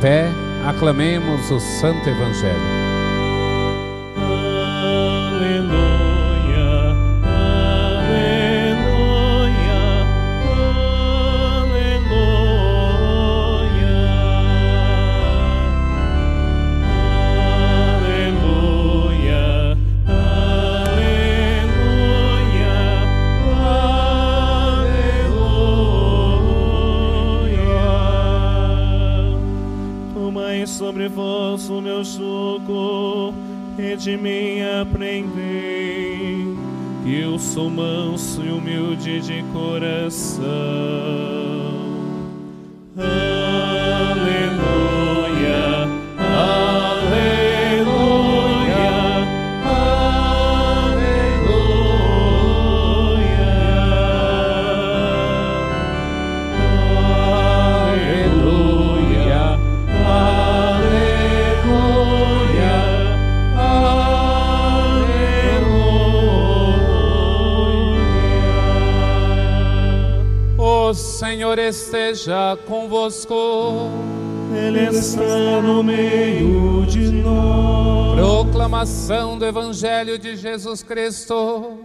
pé, aclamemos o Santo Evangelho. Sou manso e humilde de coração. Senhor esteja convosco. Ele está no meio de nós. Proclamação do Evangelho de Jesus Cristo,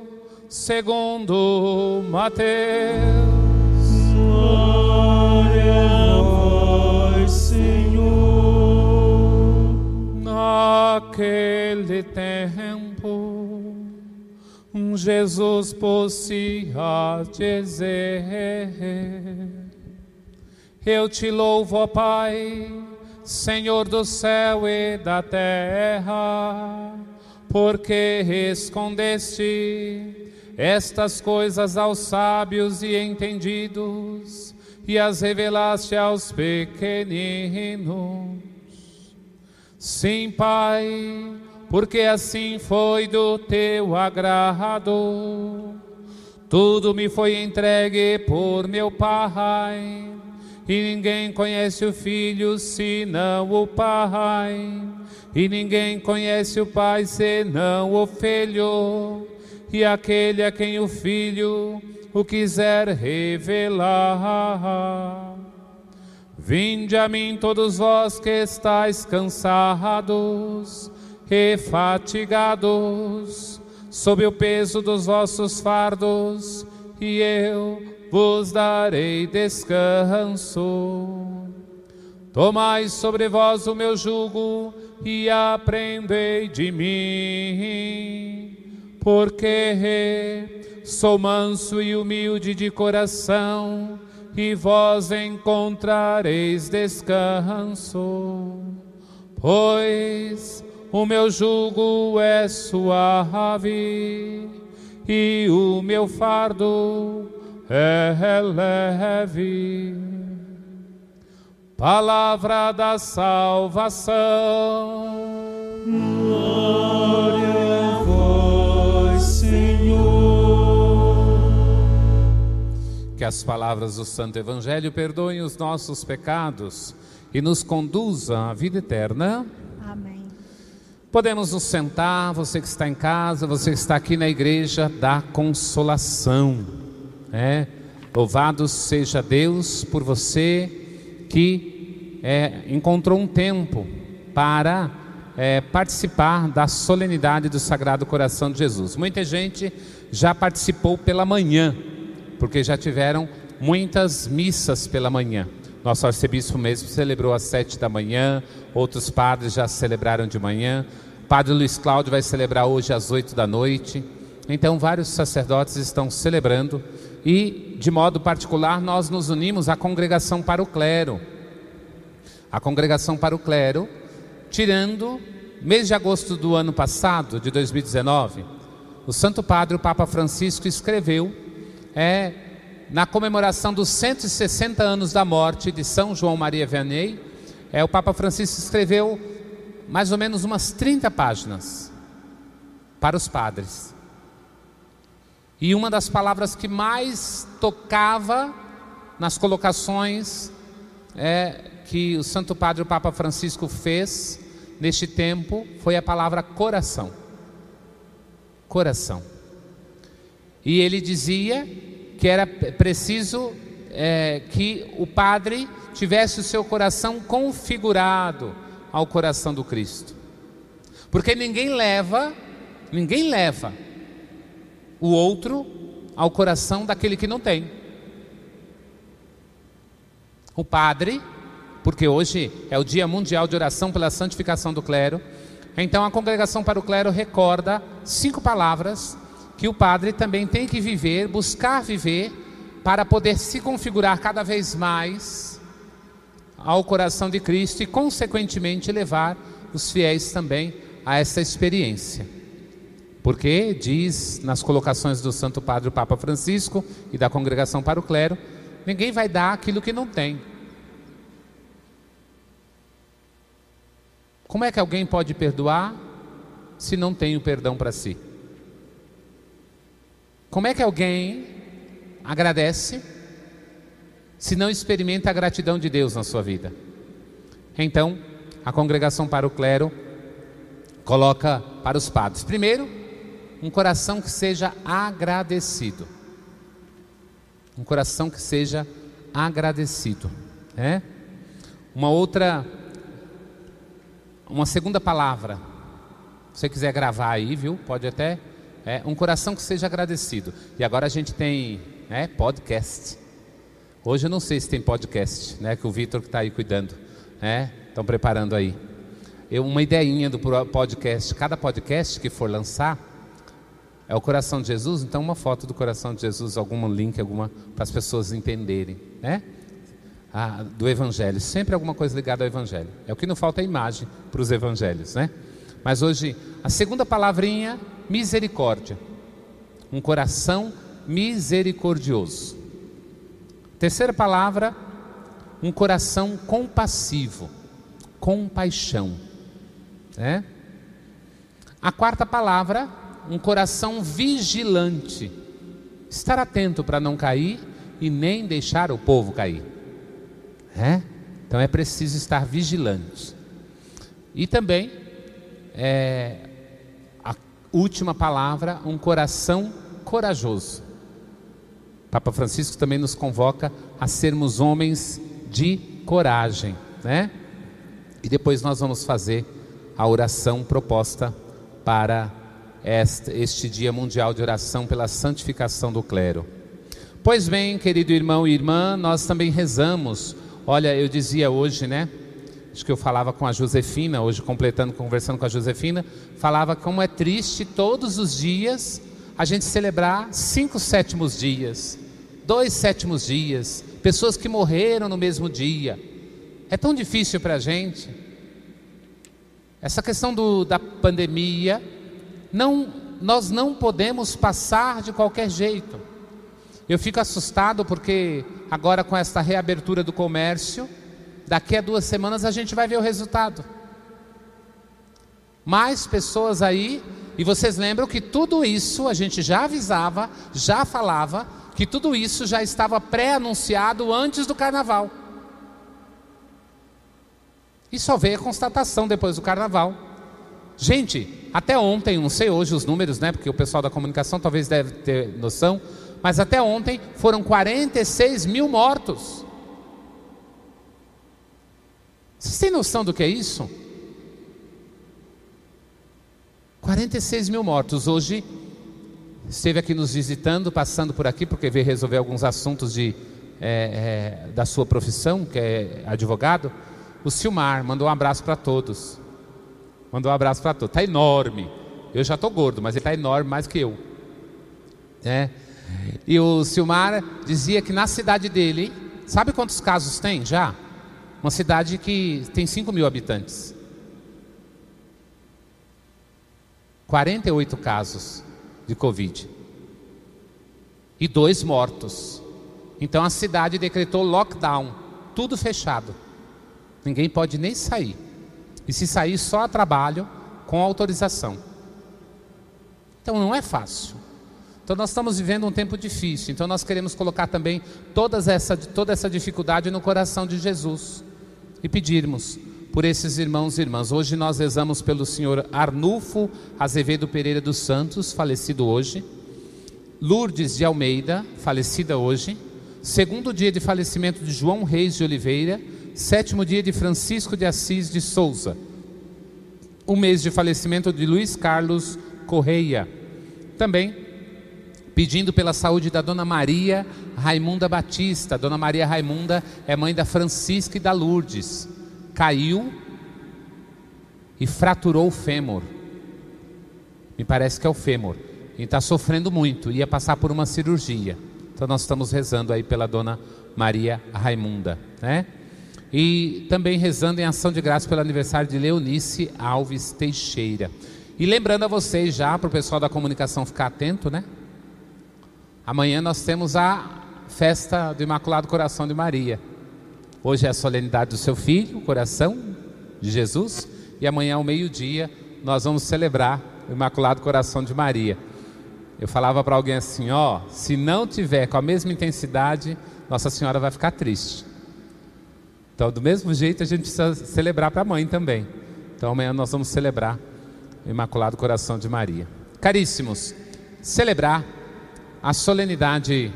segundo Mateus. Glória a vós, Senhor. Naquele tempo, Jesus pôs-se a dizer: Eu te louvo, ó Pai, Senhor do céu e da terra, porque escondeste estas coisas aos sábios e entendidos e as revelaste aos pequeninos. Sim, Pai, porque assim foi do teu agrado. Tudo me foi entregue por meu Pai, e ninguém conhece o Filho senão o Pai, e ninguém conhece o Pai senão o Filho, e aquele a quem o Filho o quiser revelar. Vinde a mim todos vós que estáis cansados e fatigados, sob o peso dos vossos fardos, e eu vos darei descanso. Tomai sobre vós o meu jugo e aprendei de mim, porque sou manso e humilde de coração, e vós encontrareis descanso. Pois o meu jugo é suave e o meu fardo é leve. Palavra da salvação. Glória a vós, Senhor. Que as palavras do Santo Evangelho perdoem os nossos pecados e nos conduzam à vida eterna. Amém. Podemos nos sentar, você que está em casa, você que está aqui na igreja da consolação. Né? Louvado seja Deus por você que é, encontrou um tempo para é, participar da solenidade do Sagrado Coração de Jesus. Muita gente já participou pela manhã, porque já tiveram muitas missas pela manhã. Nosso arcebispo mesmo celebrou às sete da manhã, outros padres já celebraram de manhã. Padre Luiz Cláudio vai celebrar hoje às oito da noite. Então, vários sacerdotes estão celebrando e, de modo particular, nós nos unimos à congregação para o clero. A congregação para o clero, tirando mês de agosto do ano passado, de 2019, o Santo Padre, o Papa Francisco, escreveu é, na comemoração dos 160 anos da morte de São João Maria Vianney, é, o Papa Francisco escreveu mais ou menos umas 30 páginas para os padres. E uma das palavras que mais tocava nas colocações é, que o Santo Padre, o Papa Francisco, fez neste tempo foi a palavra coração. Coração. E ele dizia que era preciso é, que o padre tivesse o seu coração configurado ao coração do Cristo. Porque ninguém leva, ninguém leva o outro ao coração daquele que não tem. O padre, porque hoje é o Dia Mundial de Oração pela Santificação do Clero, então a congregação para o clero recorda cinco palavras que o padre também tem que viver, buscar viver, para poder se configurar cada vez mais ao coração de Cristo e, consequentemente, levar os fiéis também a essa experiência. Porque diz nas colocações do Santo Padre o Papa Francisco e da congregação para o clero, ninguém vai dar aquilo que não tem. Como é que alguém pode perdoar se não tem o perdão para si? Como é que alguém agradece se não experimenta a gratidão de Deus na sua vida? Então, a congregação para o clero coloca para os padres. Primeiro, um coração que seja agradecido. Um coração que seja agradecido. É? Uma outra, uma segunda palavra. Se você quiser gravar aí, viu? Pode até é, um coração que seja agradecido. E agora a gente tem né, podcast. Hoje eu não sei se tem podcast, né, que o Vitor que está aí cuidando, né, estão preparando aí. Eu, uma ideinha do podcast, cada podcast que for lançar, é o coração de Jesus, então uma foto do coração de Jesus, algum link, alguma para as pessoas entenderem, né? Ah, do Evangelho, sempre alguma coisa ligada ao Evangelho. É o que não falta é imagem para os Evangelhos, né? Mas hoje a segunda palavrinha misericórdia. Um coração misericordioso. Terceira palavra, um coração compassivo, compaixão. É? A quarta palavra, um coração vigilante. Estar atento para não cair e nem deixar o povo cair. É? Então é preciso estar vigilante. E também é, última palavra, um coração corajoso. Papa Francisco também nos convoca a sermos homens de coragem, né? E depois nós vamos fazer a oração proposta para este, Dia Mundial de Oração pela Santificação do Clero. Pois bem, querido irmão e irmã, nós também rezamos. Olha, eu dizia hoje, né? acho que eu falava com a Josefina, hoje completando, conversando com a Josefina, falava como é triste todos os dias a gente celebrar cinco sétimos dias, dois sétimos dias, pessoas que morreram no mesmo dia. É tão difícil para a gente. Essa questão do, da pandemia, não, nós não podemos passar de qualquer jeito. Eu fico assustado porque agora com esta reabertura do comércio, Daqui a duas semanas a gente vai ver o resultado. Mais pessoas aí, e vocês lembram que tudo isso a gente já avisava, já falava, que tudo isso já estava pré-anunciado antes do carnaval. E só veio a constatação depois do carnaval. Gente, até ontem, não sei hoje os números, né? Porque o pessoal da comunicação talvez deve ter noção, mas até ontem foram 46 mil mortos. Vocês têm noção do que é isso? 46 mil mortos. Hoje esteve aqui nos visitando, passando por aqui, porque veio resolver alguns assuntos de, é, é, da sua profissão, que é advogado. O Silmar mandou um abraço para todos. Mandou um abraço para todos. Está enorme. Eu já estou gordo, mas ele está enorme mais que eu. É. E o Silmar dizia que na cidade dele, sabe quantos casos tem já? Uma cidade que tem 5 mil habitantes. 48 casos de Covid. E dois mortos. Então a cidade decretou lockdown, tudo fechado. Ninguém pode nem sair. E se sair, só a trabalho com autorização. Então não é fácil. Então nós estamos vivendo um tempo difícil. Então nós queremos colocar também todas essa, toda essa dificuldade no coração de Jesus e pedirmos por esses irmãos e irmãs. Hoje nós rezamos pelo senhor Arnulfo Azevedo Pereira dos Santos, falecido hoje, Lourdes de Almeida, falecida hoje, segundo dia de falecimento de João Reis de Oliveira, sétimo dia de Francisco de Assis de Souza, o mês de falecimento de Luiz Carlos Correia. Também pedindo pela saúde da Dona Maria Raimunda Batista. Dona Maria Raimunda é mãe da Francisca e da Lourdes. Caiu e fraturou o fêmur. Me parece que é o fêmur. E está sofrendo muito, ia passar por uma cirurgia. Então nós estamos rezando aí pela Dona Maria Raimunda, né? E também rezando em ação de graça pelo aniversário de Leonice Alves Teixeira. E lembrando a vocês já, para o pessoal da comunicação ficar atento, né? Amanhã nós temos a festa do Imaculado Coração de Maria. Hoje é a solenidade do seu filho, o coração de Jesus, e amanhã ao meio-dia nós vamos celebrar o Imaculado Coração de Maria. Eu falava para alguém assim, ó, se não tiver com a mesma intensidade, Nossa Senhora vai ficar triste. Então, do mesmo jeito, a gente precisa celebrar para a mãe também. Então, amanhã nós vamos celebrar o Imaculado Coração de Maria. Caríssimos, celebrar a solenidade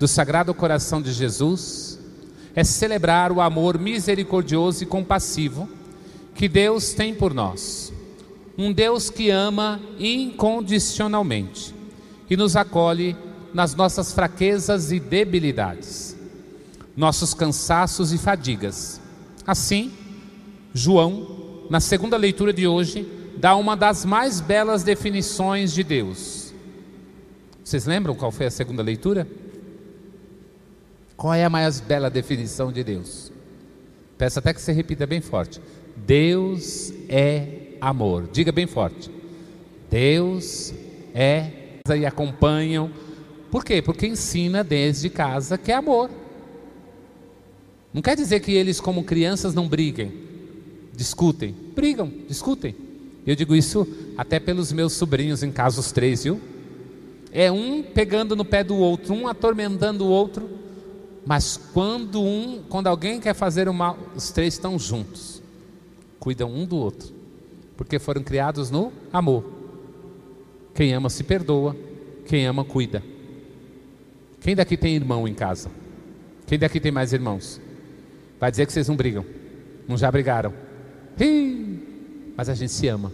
do Sagrado Coração de Jesus é celebrar o amor misericordioso e compassivo que Deus tem por nós. Um Deus que ama incondicionalmente e nos acolhe nas nossas fraquezas e debilidades, nossos cansaços e fadigas. Assim, João, na segunda leitura de hoje, dá uma das mais belas definições de Deus vocês lembram qual foi a segunda leitura? Qual é a mais bela definição de Deus? Peço até que você repita bem forte. Deus é amor. Diga bem forte. Deus é e acompanham. Por quê? Porque ensina desde casa que é amor. Não quer dizer que eles, como crianças, não briguem, discutem. Brigam, discutem. Eu digo isso até pelos meus sobrinhos em casa, os três, viu? É um pegando no pé do outro, um atormentando o outro. Mas quando um, quando alguém quer fazer o mal, os três estão juntos. Cuidam um do outro. Porque foram criados no amor. Quem ama se perdoa, quem ama cuida. Quem daqui tem irmão em casa? Quem daqui tem mais irmãos? Vai dizer que vocês não brigam. Não já brigaram. Mas a gente se ama.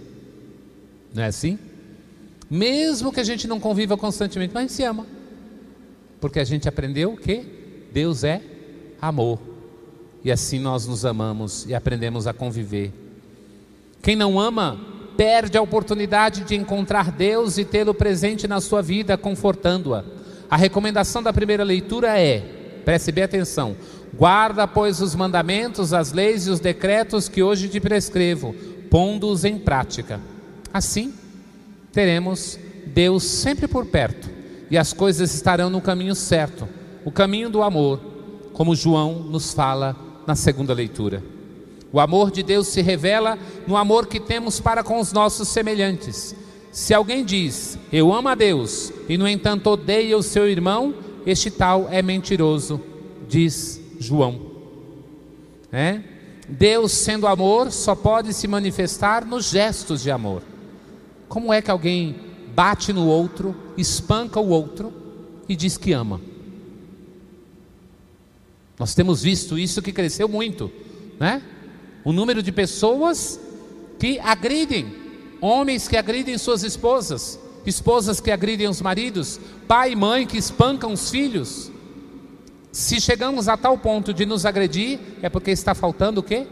Não é assim? Mesmo que a gente não conviva constantemente, mas a gente se ama. Porque a gente aprendeu que Deus é amor. E assim nós nos amamos e aprendemos a conviver. Quem não ama, perde a oportunidade de encontrar Deus e tê-lo presente na sua vida, confortando-a. A recomendação da primeira leitura é: preste bem atenção, guarda, pois, os mandamentos, as leis e os decretos que hoje te prescrevo, pondo-os em prática. Assim, teremos Deus sempre por perto e as coisas estarão no caminho certo, o caminho do amor, como João nos fala na segunda leitura. O amor de Deus se revela no amor que temos para com os nossos semelhantes. Se alguém diz, eu amo a Deus, e no entanto odeia o seu irmão, este tal é mentiroso, diz João. É? Deus, sendo amor, só pode se manifestar nos gestos de amor. Como é que alguém bate no outro, espanca o outro e diz que ama? Nós temos visto isso que cresceu muito, né? O número de pessoas que agridem, homens que agridem suas esposas, esposas que agridem os maridos, pai e mãe que espancam os filhos. Se chegamos a tal ponto de nos agredir, é porque está faltando o quê?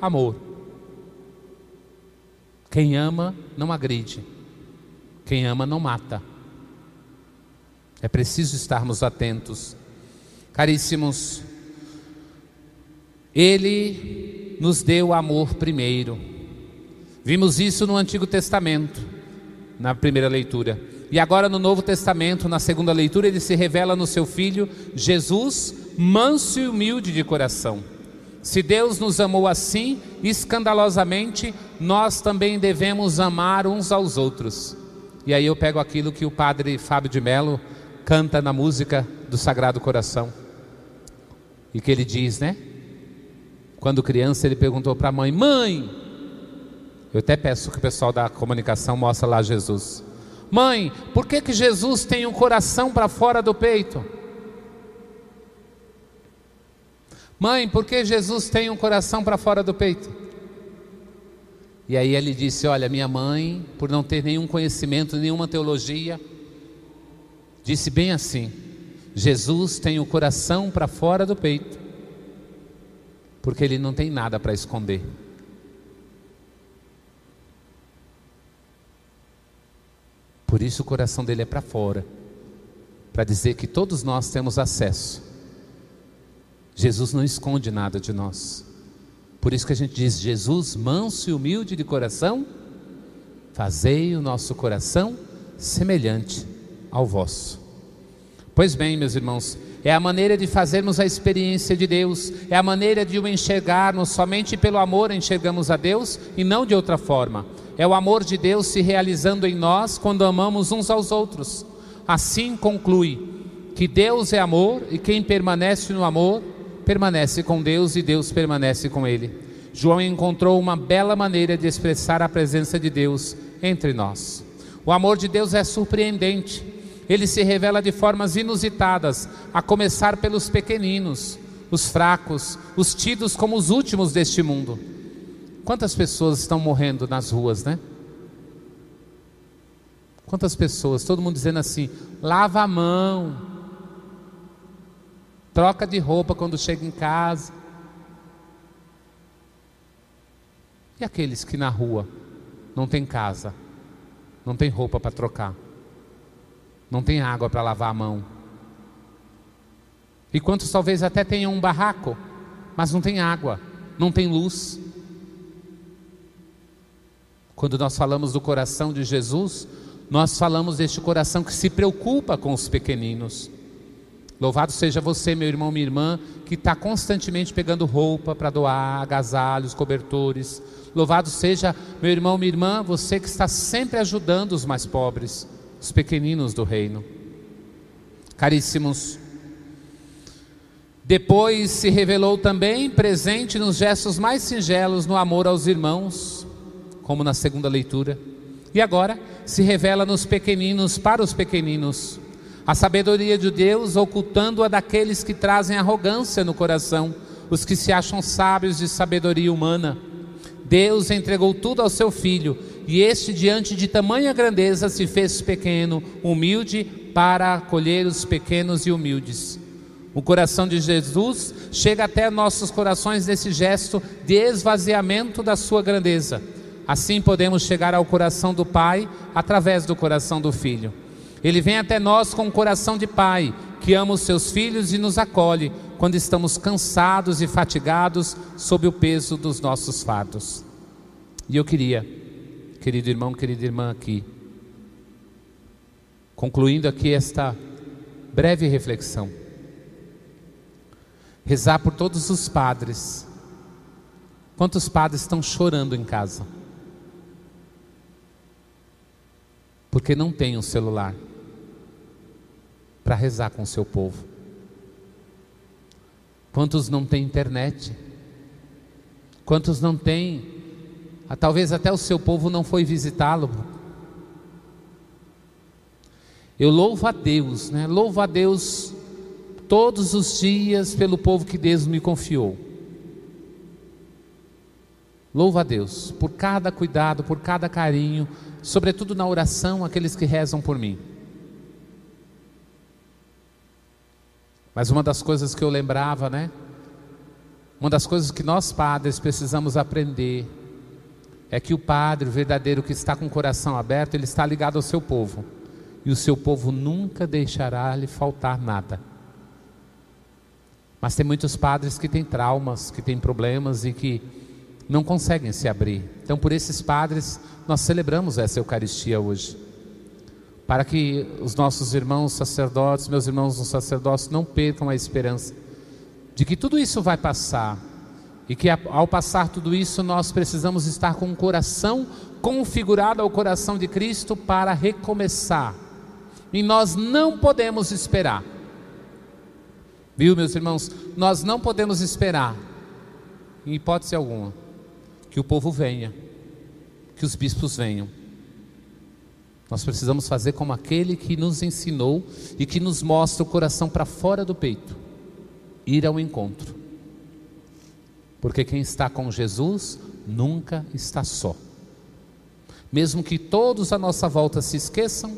Amor. Quem ama não agride. Quem ama não mata. É preciso estarmos atentos. Caríssimos, Ele nos deu amor primeiro. Vimos isso no Antigo Testamento, na primeira leitura. E agora no Novo Testamento, na segunda leitura, ele se revela no seu Filho, Jesus, manso e humilde de coração. Se Deus nos amou assim, escandalosamente, nós também devemos amar uns aos outros. E aí eu pego aquilo que o padre Fábio de Mello canta na música do Sagrado Coração. E que ele diz, né? Quando criança ele perguntou para a mãe: "Mãe, eu até peço que o pessoal da comunicação mostre lá Jesus. Mãe, por que que Jesus tem um coração para fora do peito?" Mãe, por que Jesus tem um coração para fora do peito? E aí ele disse: Olha, minha mãe, por não ter nenhum conhecimento, nenhuma teologia, disse bem assim: Jesus tem o coração para fora do peito, porque ele não tem nada para esconder. Por isso o coração dele é para fora, para dizer que todos nós temos acesso. Jesus não esconde nada de nós. Por isso que a gente diz: Jesus, manso e humilde de coração, fazei o nosso coração semelhante ao vosso. Pois bem, meus irmãos, é a maneira de fazermos a experiência de Deus, é a maneira de o enxergarmos, somente pelo amor enxergamos a Deus e não de outra forma. É o amor de Deus se realizando em nós quando amamos uns aos outros. Assim conclui que Deus é amor e quem permanece no amor permanece com Deus e Deus permanece com ele. João encontrou uma bela maneira de expressar a presença de Deus entre nós. O amor de Deus é surpreendente. Ele se revela de formas inusitadas, a começar pelos pequeninos, os fracos, os tidos como os últimos deste mundo. Quantas pessoas estão morrendo nas ruas, né? Quantas pessoas, todo mundo dizendo assim: lava a mão, troca de roupa quando chega em casa. E aqueles que na rua não tem casa, não tem roupa para trocar, não tem água para lavar a mão. E quantos talvez até tenham um barraco, mas não tem água, não tem luz. Quando nós falamos do coração de Jesus, nós falamos deste coração que se preocupa com os pequeninos. Louvado seja você, meu irmão, minha irmã, que está constantemente pegando roupa para doar, agasalhos, cobertores. Louvado seja, meu irmão, minha irmã, você que está sempre ajudando os mais pobres, os pequeninos do reino. Caríssimos, depois se revelou também presente nos gestos mais singelos no amor aos irmãos, como na segunda leitura. E agora se revela nos pequeninos para os pequeninos a sabedoria de Deus ocultando-a daqueles que trazem arrogância no coração, os que se acham sábios de sabedoria humana. Deus entregou tudo ao seu filho, e este, diante de tamanha grandeza, se fez pequeno, humilde, para acolher os pequenos e humildes. O coração de Jesus chega até nossos corações nesse gesto de esvaziamento da sua grandeza. Assim podemos chegar ao coração do Pai através do coração do Filho. Ele vem até nós com um coração de pai, que ama os seus filhos e nos acolhe quando estamos cansados e fatigados sob o peso dos nossos fardos. E eu queria, querido irmão, querida irmã, aqui, concluindo aqui esta breve reflexão, rezar por todos os padres. Quantos padres estão chorando em casa? Porque não tem um celular para rezar com o seu povo? Quantos não têm internet? Quantos não têm? Ah, talvez até o seu povo não foi visitá-lo. Eu louvo a Deus, né? Louvo a Deus todos os dias pelo povo que Deus me confiou. Louvo a Deus por cada cuidado, por cada carinho, sobretudo na oração, aqueles que rezam por mim. Mas uma das coisas que eu lembrava, né? Uma das coisas que nós padres precisamos aprender é que o padre verdadeiro que está com o coração aberto, ele está ligado ao seu povo. E o seu povo nunca deixará lhe faltar nada. Mas tem muitos padres que têm traumas, que têm problemas e que não conseguem se abrir. Então, por esses padres, nós celebramos essa Eucaristia hoje para que os nossos irmãos sacerdotes, meus irmãos no sacerdócio, não percam a esperança de que tudo isso vai passar e que ao passar tudo isso nós precisamos estar com o coração configurado ao coração de Cristo para recomeçar. E nós não podemos esperar. Viu, meus irmãos? Nós não podemos esperar, em hipótese alguma, que o povo venha, que os bispos venham. Nós precisamos fazer como aquele que nos ensinou e que nos mostra o coração para fora do peito ir ao encontro. Porque quem está com Jesus nunca está só. Mesmo que todos à nossa volta se esqueçam,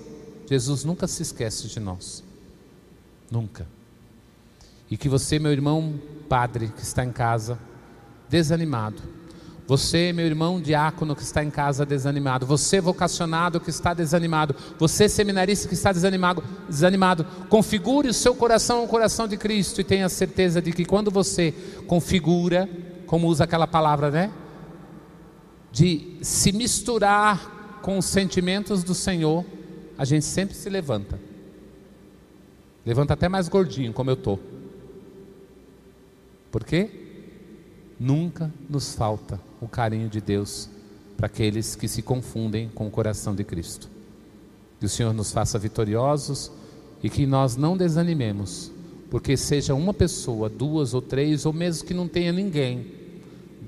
Jesus nunca se esquece de nós. Nunca. E que você, meu irmão padre que está em casa, desanimado, você, meu irmão diácono que está em casa desanimado, você vocacionado que está desanimado, você seminarista que está desanimado, desanimado, configure o seu coração ao coração de Cristo e tenha certeza de que quando você configura, como usa aquela palavra, né? De se misturar com os sentimentos do Senhor, a gente sempre se levanta. Levanta até mais gordinho, como eu estou. Por quê? Nunca nos falta o carinho de Deus para aqueles que se confundem com o coração de Cristo. Que o Senhor nos faça vitoriosos e que nós não desanimemos, porque seja uma pessoa, duas ou três, ou mesmo que não tenha ninguém,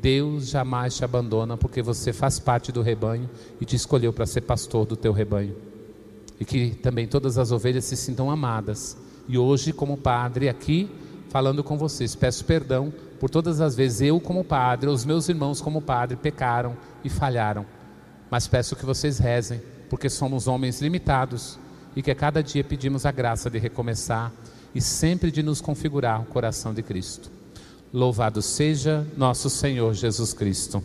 Deus jamais te abandona, porque você faz parte do rebanho e te escolheu para ser pastor do teu rebanho. E que também todas as ovelhas se sintam amadas. E hoje, como padre aqui, falando com vocês. Peço perdão por todas as vezes eu, como padre, os meus irmãos, como padre, pecaram e falharam. Mas peço que vocês rezem, porque somos homens limitados e que a cada dia pedimos a graça de recomeçar e sempre de nos configurar o coração de Cristo. Louvado seja nosso Senhor Jesus Cristo.